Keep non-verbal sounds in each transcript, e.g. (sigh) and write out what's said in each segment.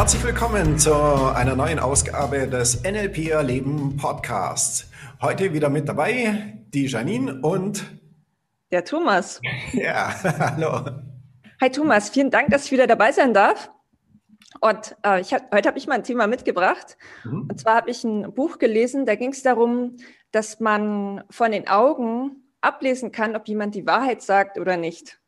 Herzlich willkommen zu einer neuen Ausgabe des NLP Erleben Podcasts. Heute wieder mit dabei die Janine und der Thomas. (laughs) Ja, hallo. Hi Thomas, vielen Dank, dass ich wieder dabei sein darf. Und äh, ich hab, heute habe ich mal ein Thema mitgebracht. Mhm. Und zwar habe ich ein Buch gelesen, da ging es darum, dass man von den Augen ablesen kann, ob jemand die Wahrheit sagt oder nicht.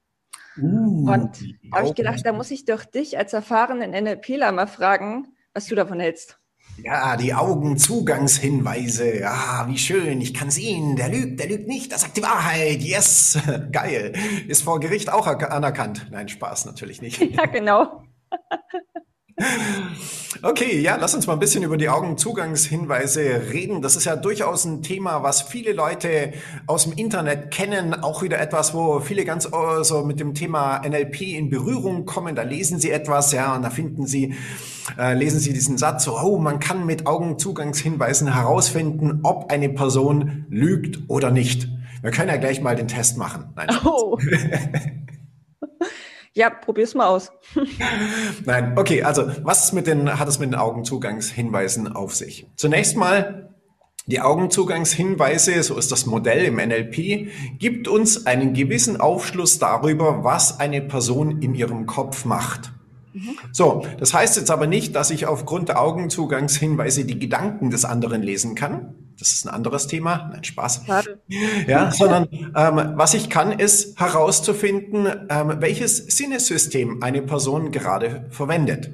Uh, und da habe ich gedacht, da muss ich doch dich als erfahrenen NLPler mal fragen, was du davon hältst. Ja, die Augenzugangshinweise. Ja, wie schön. Ich kann sehen. Der lügt, der lügt nicht. Der sagt die Wahrheit. Yes. (laughs) Geil. Ist vor Gericht auch anerkannt. Nein, Spaß natürlich nicht. (laughs) Ja, genau. (laughs) Okay, ja, lass uns mal ein bisschen über die Augenzugangshinweise reden. Das ist ja durchaus ein Thema, was viele Leute aus dem Internet kennen. Auch wieder etwas, wo viele ganz äh, so mit dem Thema NLP in Berührung kommen. Da lesen sie etwas, ja, und da finden sie, äh, lesen sie diesen Satz so, oh, man kann mit Augenzugangshinweisen herausfinden, ob eine Person lügt oder nicht. Wir können ja gleich mal den Test machen. Nein, oh. (laughs) Ja, probier's mal aus. (laughs) Nein, okay, also was mit den, hat es mit den Augenzugangshinweisen auf sich? Zunächst mal, die Augenzugangshinweise, so ist das Modell im NLP, gibt uns einen gewissen Aufschluss darüber, was eine Person in ihrem Kopf macht. Mhm. So, das heißt jetzt aber nicht, dass ich aufgrund der Augenzugangshinweise die Gedanken des anderen lesen kann. Das ist ein anderes Thema. Nein, Spaß. Ja, sondern ähm, was ich kann, ist herauszufinden, ähm, welches Sinnesystem eine Person gerade verwendet.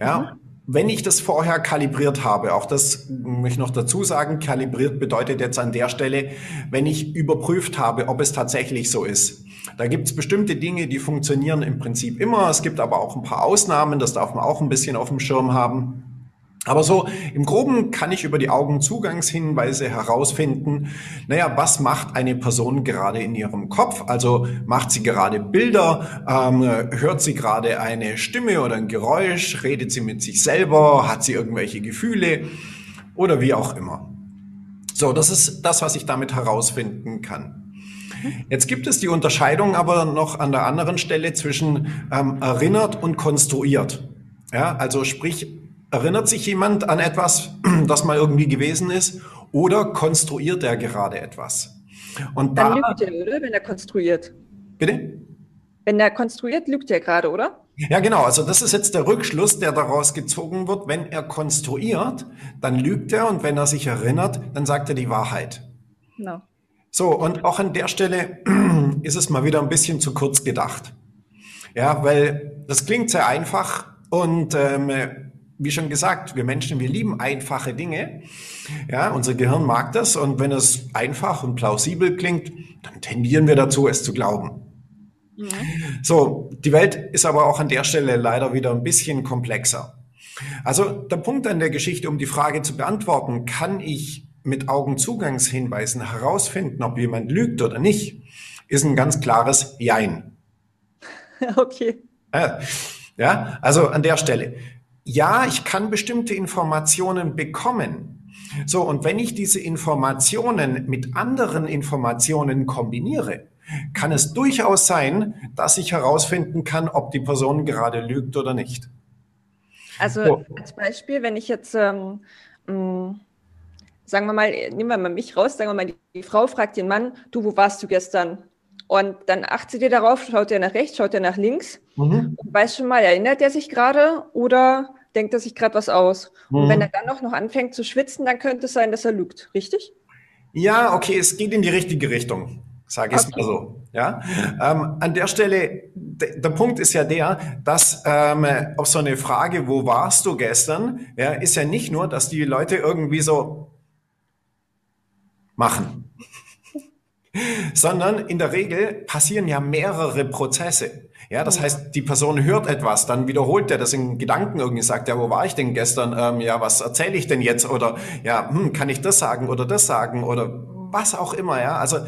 Ja, mhm. wenn ich das vorher kalibriert habe, auch das möchte ich noch dazu sagen, kalibriert bedeutet jetzt an der Stelle, wenn ich überprüft habe, ob es tatsächlich so ist. Da gibt es bestimmte Dinge, die funktionieren im Prinzip immer. Es gibt aber auch ein paar Ausnahmen, das darf man auch ein bisschen auf dem Schirm haben. Aber so im Groben kann ich über die Augenzugangshinweise herausfinden, naja, was macht eine Person gerade in ihrem Kopf? Also macht sie gerade Bilder, ähm, hört sie gerade eine Stimme oder ein Geräusch, redet sie mit sich selber, hat sie irgendwelche Gefühle oder wie auch immer. So, das ist das, was ich damit herausfinden kann. Jetzt gibt es die Unterscheidung aber noch an der anderen Stelle zwischen ähm, erinnert und konstruiert. Ja, also sprich, Erinnert sich jemand an etwas, (clears throat) das mal irgendwie gewesen ist, oder konstruiert er gerade etwas? Und Dann da, lügt er, oder? Wenn er konstruiert. Bitte? Wenn er konstruiert, lügt er gerade, oder? Ja, genau. Also das ist jetzt der Rückschluss, der daraus gezogen wird. Wenn er konstruiert, dann lügt er und wenn er sich erinnert, dann sagt er die Wahrheit. No. So, und auch an der Stelle (clears throat) ist es mal wieder ein bisschen zu kurz gedacht. Ja, weil das klingt sehr einfach und ähm, wie schon gesagt, wir Menschen, wir lieben einfache Dinge. Ja, unser Gehirn mag das und wenn es einfach und plausibel klingt, dann tendieren wir dazu, es zu glauben. Mhm. So, die Welt ist aber auch an der Stelle leider wieder ein bisschen komplexer. Also der Punkt an der Geschichte, um die Frage zu beantworten, kann ich mit Augenzugangshinweisen herausfinden, ob jemand lügt oder nicht, ist ein ganz klares Jein. (laughs) Okay. Ja, also an der Stelle ja, ich kann bestimmte Informationen bekommen. So, und wenn ich diese Informationen mit anderen Informationen kombiniere, kann es durchaus sein, dass ich herausfinden kann, ob die Person gerade lügt oder nicht. Also so. als Beispiel, wenn ich jetzt, ähm, mm, sagen wir mal, nehmen wir mal mich raus, sagen wir mal, die, die Frau fragt den Mann, du, wo warst du gestern? Und dann achtet ihr darauf, schaut er nach rechts, schaut er nach links mhm. und weiß schon mal, erinnert er sich gerade oder denkt er sich gerade was aus? Mhm. Und wenn er dann auch noch anfängt zu schwitzen, dann könnte es sein, dass er lügt, richtig? Ja, okay, es geht in die richtige Richtung, sage ich okay. mal so. Ja, ähm, an der Stelle, der Punkt ist ja der, dass ähm, auf so eine Frage, wo warst du gestern, ja, ist ja nicht nur, dass die Leute irgendwie so machen sondern in der Regel passieren ja mehrere Prozesse. Ja, das heißt, die Person hört etwas, dann wiederholt er das in Gedanken irgendwie, sagt, ja, wo war ich denn gestern? Ähm, ja, was erzähle ich denn jetzt? Oder ja, hm, kann ich das sagen oder das sagen oder was auch immer, ja. Also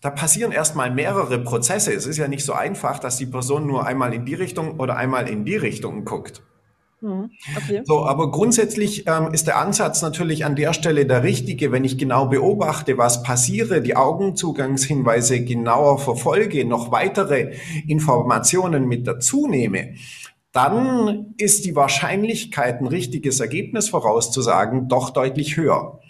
da passieren erstmal mehrere Prozesse. Es ist ja nicht so einfach, dass die Person nur einmal in die Richtung oder einmal in die Richtung guckt. Mhm. Okay. So, aber grundsätzlich ähm, ist der Ansatz natürlich an der Stelle der richtige, wenn ich genau beobachte, was passiere, die Augenzugangshinweise genauer verfolge, noch weitere Informationen mit dazu nehme, dann ist die Wahrscheinlichkeit, ein richtiges Ergebnis vorauszusagen, doch deutlich höher.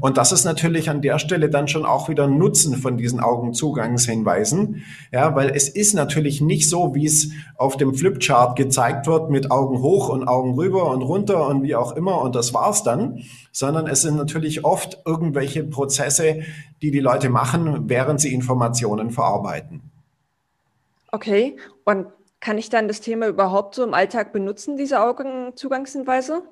Und das ist natürlich an der Stelle dann schon auch wieder ein Nutzen von diesen Augenzugangshinweisen. Ja, weil es ist natürlich nicht so, wie es auf dem Flipchart gezeigt wird mit Augen hoch und Augen rüber und runter und wie auch immer und das war's dann, sondern es sind natürlich oft irgendwelche Prozesse, die die Leute machen, während sie Informationen verarbeiten. Okay, und kann ich dann das Thema überhaupt so im Alltag benutzen, diese Augenzugangshinweise?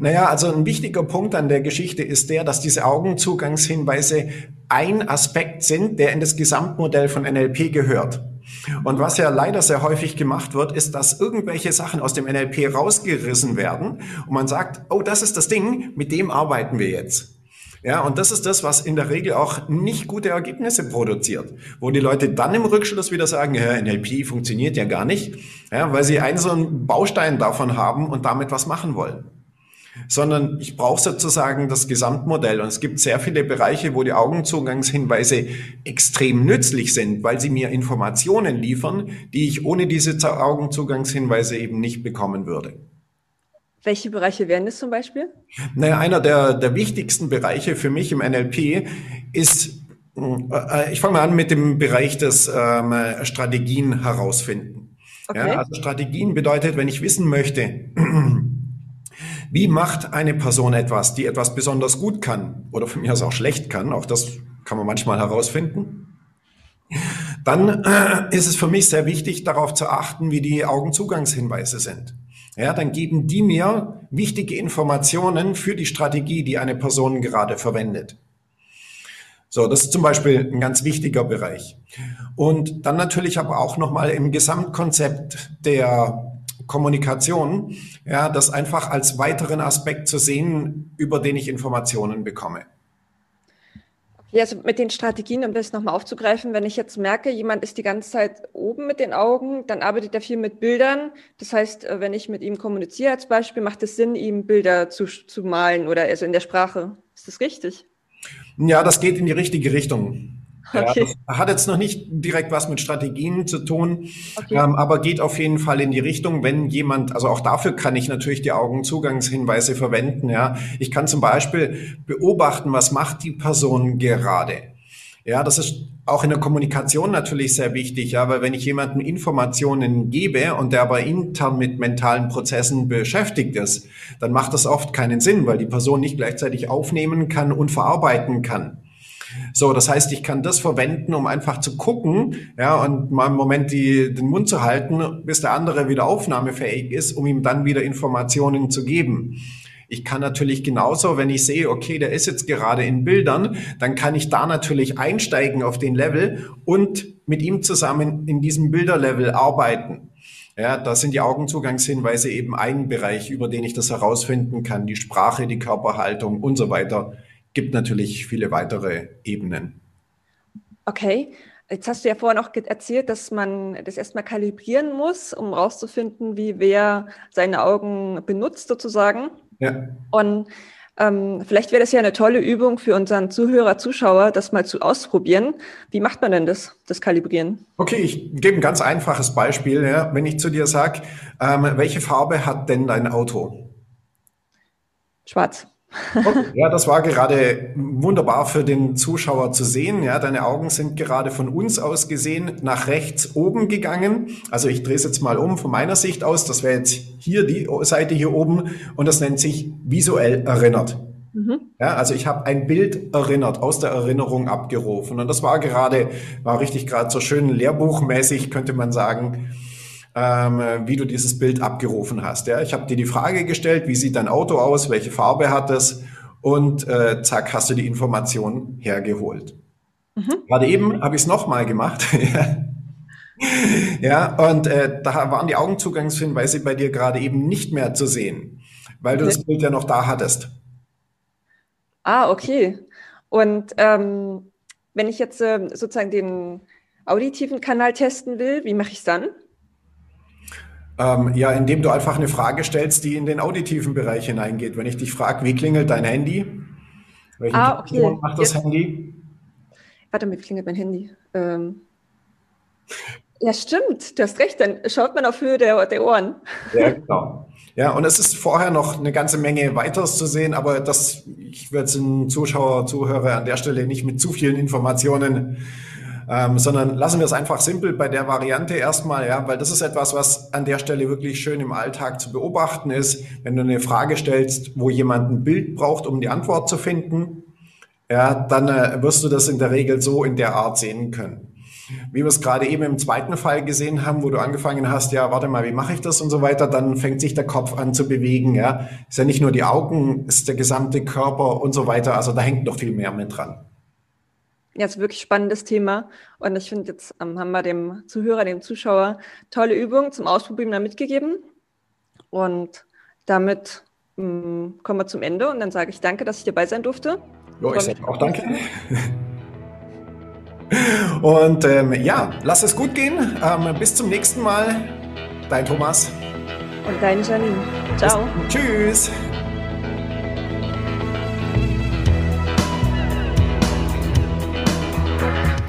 Naja, also ein wichtiger Punkt an der Geschichte ist der, dass diese Augenzugangshinweise ein Aspekt sind, der in das Gesamtmodell von NLP gehört. Und was ja leider sehr häufig gemacht wird, ist, dass irgendwelche Sachen aus dem NLP rausgerissen werden und man sagt, oh, das ist das Ding, mit dem arbeiten wir jetzt. Ja, und das ist das, was in der Regel auch nicht gute Ergebnisse produziert, wo die Leute dann im Rückschluss wieder sagen, ja, NLP funktioniert ja gar nicht, ja, weil sie einen so einen Baustein davon haben und damit was machen wollen sondern ich brauche sozusagen das Gesamtmodell. Und es gibt sehr viele Bereiche, wo die Augenzugangshinweise extrem nützlich sind, weil sie mir Informationen liefern, die ich ohne diese Augenzugangshinweise eben nicht bekommen würde. Welche Bereiche wären das zum Beispiel? Naja, einer der, der wichtigsten Bereiche für mich im NLP ist, äh, ich fange mal an mit dem Bereich des ähm, Strategien herausfinden. Okay. Ja, also Strategien bedeutet, wenn ich wissen möchte, (clears throat) wie macht eine Person etwas, die etwas besonders gut kann oder von mir aus auch schlecht kann, auch das kann man manchmal herausfinden, dann äh, ist es für mich sehr wichtig, darauf zu achten, wie die Augenzugangshinweise sind. Ja, dann geben die mir wichtige Informationen für die Strategie, die eine Person gerade verwendet. So, das ist zum Beispiel ein ganz wichtiger Bereich. Und dann natürlich aber auch nochmal im Gesamtkonzept der Kommunikation, ja, das einfach als weiteren Aspekt zu sehen, über den ich Informationen bekomme. Ja, also mit den Strategien, um das nochmal aufzugreifen, wenn ich jetzt merke, jemand ist die ganze Zeit oben mit den Augen, dann arbeitet er viel mit Bildern. Das heißt, äh, wenn ich mit ihm kommuniziere als Beispiel, macht es Sinn, ihm Bilder zu, zu malen oder also in der Sprache. Ist das richtig? Ja, das geht in die richtige Richtung. Okay. Ja, hat jetzt noch nicht direkt was mit Strategien zu tun, okay. ähm, aber geht auf jeden Fall in die Richtung, wenn jemand, also auch dafür kann ich natürlich die Augenzugangshinweise verwenden. Ja, ich kann zum Beispiel beobachten, was macht die Person gerade. Ja, das ist auch in der Kommunikation natürlich sehr wichtig, ja, weil wenn ich jemandem Informationen gebe und der aber intern mit mentalen Prozessen beschäftigt ist, dann macht das oft keinen Sinn, weil die Person nicht gleichzeitig aufnehmen kann und verarbeiten kann. So, das heißt, ich kann das verwenden, um einfach zu gucken, ja, und mal im Moment die, den Mund zu halten, bis der andere wieder aufnahmefähig ist, um ihm dann wieder Informationen zu geben. Ich kann natürlich genauso, wenn ich sehe, okay, der ist jetzt gerade in Bildern, dann kann ich da natürlich einsteigen auf den Level und mit ihm zusammen in diesem Bilderlevel arbeiten. Ja, da sind die Augenzugangshinweise eben ein Bereich, über den ich das herausfinden kann. Die Sprache, die Körperhaltung und so weiter gibt natürlich viele weitere Ebenen. Okay. Jetzt hast du ja vorher noch erzählt, dass man das erstmal kalibrieren muss, um herauszufinden, wie wer seine Augen benutzt sozusagen. Ja. Und ähm, vielleicht wäre das ja eine tolle Übung für unseren Zuhörer, Zuschauer, das mal zu ausprobieren. Wie macht man denn das, das Kalibrieren? Okay, ich gebe ein ganz einfaches Beispiel. Ja. Wenn ich zu dir sage, ähm, welche Farbe hat denn dein Auto? Schwarz. Okay. Ja, das war gerade wunderbar für den Zuschauer zu sehen. Ja, deine Augen sind gerade von uns aus gesehen nach rechts oben gegangen. Also ich drehe es jetzt mal um von meiner Sicht aus. Das wäre jetzt hier die Seite hier oben und das nennt sich visuell erinnert. Mhm. Ja, also ich habe ein Bild erinnert, aus der Erinnerung abgerufen. Und das war gerade, war richtig gerade so schön lehrbuchmäßig, könnte man sagen ähm, wie du dieses Bild abgerufen hast. Ja? Ich habe dir die Frage gestellt, wie sieht dein Auto aus, welche Farbe hat es und äh, zack, hast du die Information hergeholt. Mhm. Gerade eben habe ich es nochmal gemacht. (laughs) ja, und äh, da waren die Augenzugangshinweise bei dir gerade eben nicht mehr zu sehen, weil du das Bild ja noch da hattest. Ah, okay. Und ähm, wenn ich jetzt äh, sozusagen den auditiven Kanal testen will, wie mache ich es dann? Ähm, ja, indem du einfach eine Frage stellst, die in den auditiven Bereich hineingeht. Wenn ich dich frage, wie klingelt dein Handy? Welchen ah, okay. Ton macht das Jetzt. Handy? Warte, wie klingelt mein Handy? Ähm. Ja, stimmt. Du hast recht. Dann schaut man auf Höhe der, der Ohren. Ja, (laughs) genau. Ja, und es ist vorher noch eine ganze Menge weiteres zu sehen, aber das, ich werde den Zuschauer, Zuhörer an der Stelle nicht mit zu vielen Informationen, ähm, sondern lassen wir es einfach simpel bei der Variante erstmal, ja, weil das ist etwas, was an der Stelle wirklich schön im Alltag zu beobachten ist. Wenn du eine Frage stellst, wo jemand ein Bild braucht, um die Antwort zu finden, ja, dann äh, wirst du das in der Regel so in der Art sehen können wie wir es gerade eben im zweiten Fall gesehen haben, wo du angefangen hast, ja, warte mal, wie mache ich das und so weiter, dann fängt sich der Kopf an zu bewegen, ja. Ist ja nicht nur die Augen, ist der gesamte Körper und so weiter, also da hängt noch viel mehr mit dran. Ist wirklich spannendes Thema. Und ich finde, jetzt ähm, haben wir dem Zuhörer, dem Zuschauer tolle Übungen zum Ausprobieren da mitgegeben. Und damit ähm, kommen wir zum Ende. Und dann sage ich danke, dass ich dabei sein durfte. Jo, ich sage auch danke. (laughs) Und ähm, ja, lass es gut gehen. Ähm, bis zum nächsten Mal. Dein Thomas. Und dein Janine. Ciao. Bis, tschüss.